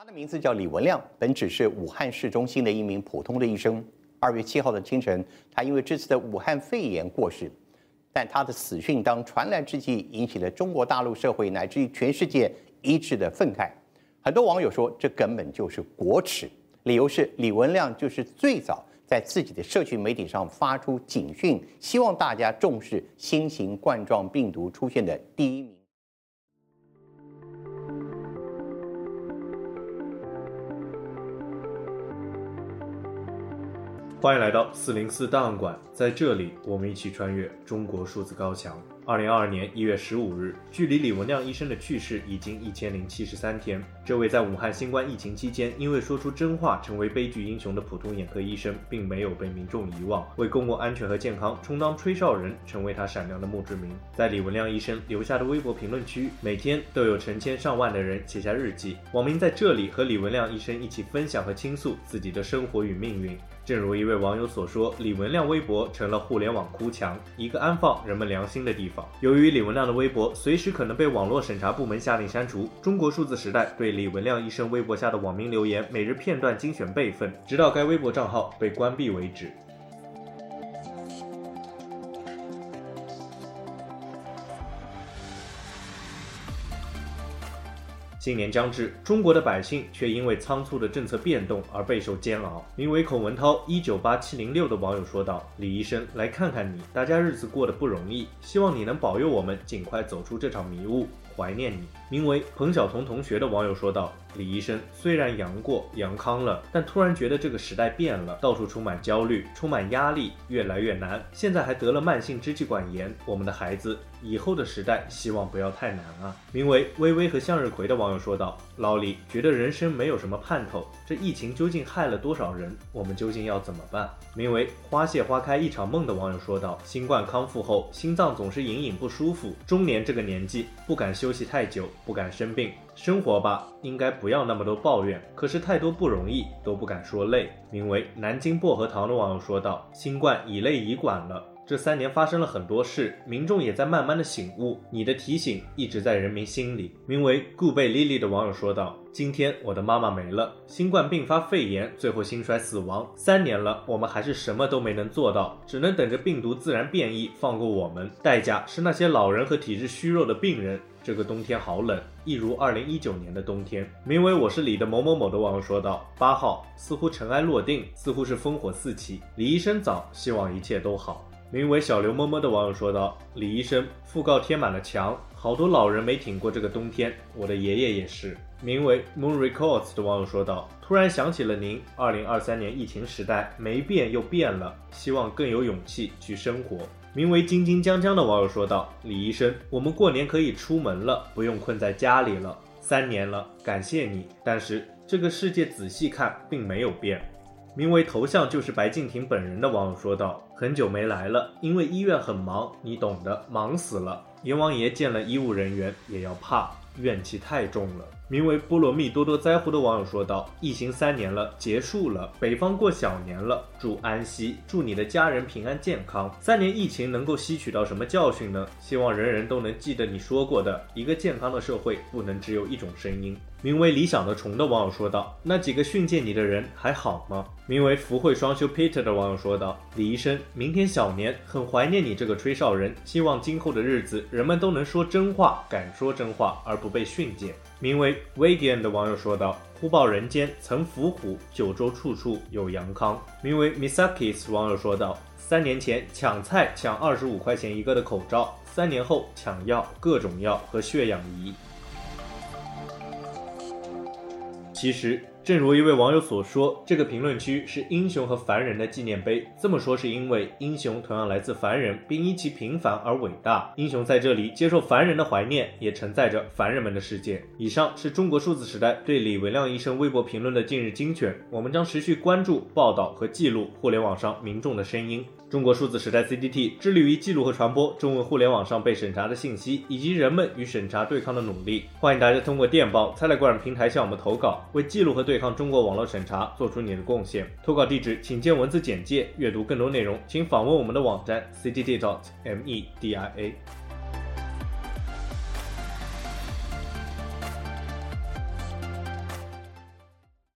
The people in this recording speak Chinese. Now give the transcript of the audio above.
他的名字叫李文亮，本只是武汉市中心的一名普通的医生。二月七号的清晨，他因为这次的武汉肺炎过世。但他的死讯当传来之际，引起了中国大陆社会乃至于全世界一致的愤慨。很多网友说，这根本就是国耻。理由是李文亮就是最早在自己的社群媒体上发出警讯，希望大家重视新型冠状病毒出现的第一名。欢迎来到四零四档案馆，在这里，我们一起穿越中国数字高墙。二零二二年一月十五日，距离李文亮医生的去世已经一千零七十三天。这位在武汉新冠疫情期间因为说出真话成为悲剧英雄的普通眼科医生，并没有被民众遗忘，为公共安全和健康充当吹哨人，成为他闪亮的墓志铭。在李文亮医生留下的微博评论区，每天都有成千上万的人写下日记，网民在这里和李文亮医生一起分享和倾诉自己的生活与命运。正如一位网友所说，李文亮微博成了互联网哭墙，一个安放人们良心的地方。由于李文亮的微博随时可能被网络审查部门下令删除，中国数字时代对李文亮医生微博下的网民留言每日片段精选备份，直到该微博账号被关闭为止。今年将至，中国的百姓却因为仓促的政策变动而备受煎熬。名为孔文涛一九八七零六的网友说道：“李医生，来看看你，大家日子过得不容易，希望你能保佑我们尽快走出这场迷雾。”怀念你，名为彭晓彤同学的网友说道：“李医生虽然阳过、阳康了，但突然觉得这个时代变了，到处充满焦虑，充满压力，越来越难。现在还得了慢性支气管炎，我们的孩子以后的时代希望不要太难啊。”名为微微和向日葵的网友说道：“老李觉得人生没有什么盼头，这疫情究竟害了多少人？我们究竟要怎么办？”名为花谢花开一场梦的网友说道：“新冠康复后，心脏总是隐隐不舒服，中年这个年纪不敢休。”休息太久，不敢生病，生活吧，应该不要那么多抱怨。可是太多不容易，都不敢说累。名为南京薄荷糖的网友说道：“新冠以泪乙管了，这三年发生了很多事，民众也在慢慢的醒悟。你的提醒一直在人民心里。”名为顾贝莉莉的网友说道：“今天我的妈妈没了，新冠并发肺炎，最后心衰死亡。三年了，我们还是什么都没能做到，只能等着病毒自然变异，放过我们。代价是那些老人和体质虚弱的病人。”这个冬天好冷，一如二零一九年的冬天。名为我是李的某某某的网友说道：“八号似乎尘埃落定，似乎是烽火四起。李医生早，希望一切都好。”名为小刘么么的网友说道：“李医生，讣告贴满了墙，好多老人没挺过这个冬天，我的爷爷也是。”名为 Moon Records 的网友说道：“突然想起了您，二零二三年疫情时代没变又变了，希望更有勇气去生活。”名为金金江江的网友说道：“李医生，我们过年可以出门了，不用困在家里了。三年了，感谢你。但是这个世界仔细看，并没有变。”名为头像就是白敬亭本人的网友说道：“很久没来了，因为医院很忙，你懂的，忙死了。阎王爷见了医务人员也要怕，怨气太重了。”名为菠萝蜜多多灾户的网友说道：“疫情三年了，结束了，北方过小年了，祝安息，祝你的家人平安健康。三年疫情能够吸取到什么教训呢？希望人人都能记得你说过的，一个健康的社会不能只有一种声音。”名为理想的虫的网友说道：“那几个训诫你的人还好吗？”名为福慧双修 Peter 的网友说道：“李医生，明天小年，很怀念你这个吹哨人，希望今后的日子人们都能说真话，敢说真话，而不被训诫。”名为 Vegan 的网友说道：“忽报人间曾伏虎，九州处处有阳康。”名为 Misakis 网友说道：“三年前抢菜抢二十五块钱一个的口罩，三年后抢药，各种药和血氧仪。”其实，正如一位网友所说，这个评论区是英雄和凡人的纪念碑。这么说是因为英雄同样来自凡人，并因其平凡而伟大。英雄在这里接受凡人的怀念，也承载着凡人们的世界。以上是中国数字时代对李文亮医生微博评论的近日精选。我们将持续关注、报道和记录互联网上民众的声音。中国数字时代 CDT 致力于记录和传播中文互联网上被审查的信息，以及人们与审查对抗的努力。欢迎大家通过电报、Telegram 平台向我们投稿，为记录和对对抗中国网络审查做出你的贡献。投稿地址请见文字简介。阅读更多内容，请访问我们的网站 cdt.media。